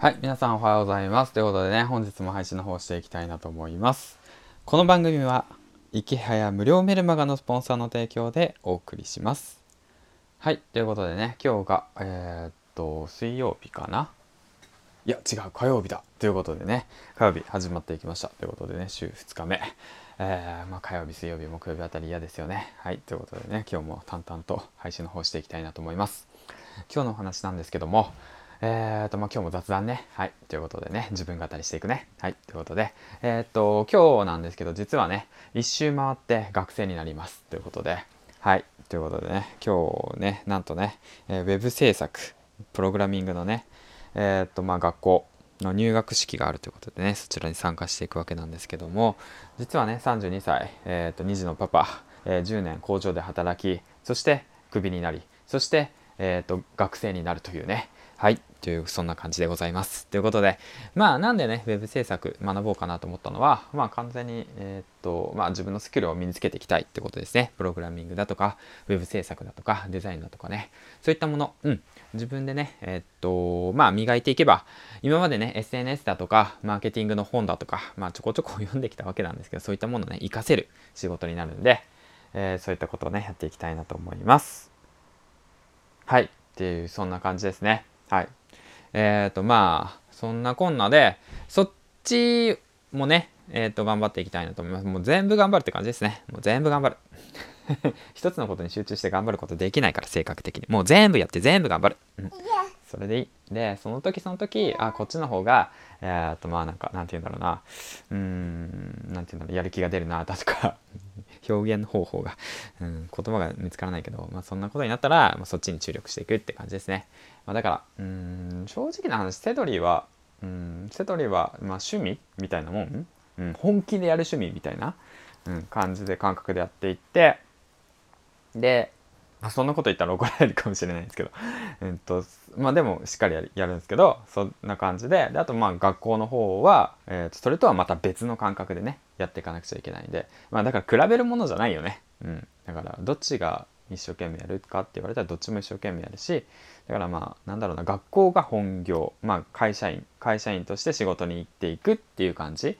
はい、皆さんおはようございます。ということでね、本日も配信の方していきたいなと思います。この番組は、池早無料メルマガのスポンサーの提供でお送りします。はい、ということでね、今日が、えーっと、水曜日かな？いや、違う、火曜日だ。ということでね、火曜日始まっていきました。ということでね、週2日目。えーまあ、火曜日、水曜日、木曜日あたり嫌ですよね。はい、ということでね、今日も淡々と配信の方していきたいなと思います。今日のお話なんですけども、えーと、まあ、今日も雑談ね。はい。ということでね、自分語りしていくね。はい。ということで、えーっと、今日なんですけど、実はね、一周回って学生になります。ということで、はい。ということでね、今日ね、なんとね、えーウェブ制作、プログラミングのね、えーっと、まあ、学校の入学式があるということでね、そちらに参加していくわけなんですけども、実はね、32歳、えーっと、2児のパパ、えー10年工場で働き、そしてクビになり、そして、えー、と学生になるというねはい。というそんな感じでございます。ということでまあなんでねウェブ制作学ぼうかなと思ったのはまあ完全にえっ、とまあ自分のスキルを身につけていきたいってことですね。プログラミングだとかウェブ制作だとかデザインだとかね。そういったもの。うん。自分でねえっ、とまあ磨いていけば今までね SNS だとかマーケティングの本だとかまあちょこちょこ読んできたわけなんですけどそういったものをね活かせる仕事になるんで、えーそういったことをねやっていきたいなと思います。はい。っていう、そんな感じですね。はい。えっ、と、まあ、そんなこんなで、そっちもね、えっ、と、頑張っていきたいなと思います。もう全部頑張るって感じですね。もう全部頑張る。一つのことに集中して頑張ることできないから、性格的に。もう全部やって全部頑張る。うん。それでいい。で、その時その時、あ、こっちの方が、えっ、と、まあなんか、なんて言うんだろうな。うん、なんて言うんだろう、やる気が出るな、だとか、表現方法が、うん、言葉が見つからないけど、まあそんなことになったら、まあ、そっちに注力していくって感じですね。まあだから、うん、正直な話、セドリは、うん、セドリは、まあ趣味みたいなもん、うん、本気でやる趣味みたいな、うん、感じで感覚でやっていって、で、あ、そんなこと言ったら怒られるかもしれないんですけど、えっと、まあでもしっかりやるんですけど、そんな感じで、であとまあ学校の方は、えーとそれとはまた別の感覚でね、やっていかなくちゃいけないんで、まあだから比べるものじゃないよね。うん。だからどっちが一生懸命やるかって言われたらどっちも一生懸命やるし、だからまあなんだろうな、学校が本業、まあ会社員、会社員として仕事に行っていくっていう感じ。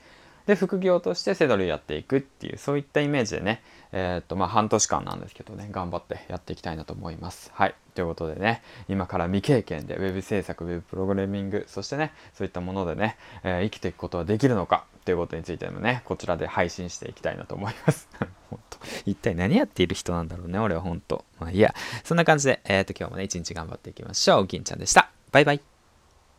で副業としてセドリやっていくっていうそういったイメージでねえーっとまあ半年間なんですけどね頑張ってやっていきたいなと思います。はい。ということでね今から未経験でウェブ制作ウェブプログラミングそしてねそういったものでね、えー生きていくことはできるのかということについてもねこちらで配信していきたいなと思います。本当。一体何やっている人なんだろうね俺は本当。まあいいや。そんな感じでえーっと今日もね一日頑張っていきましょう。銀ちゃんでした。バイバイ。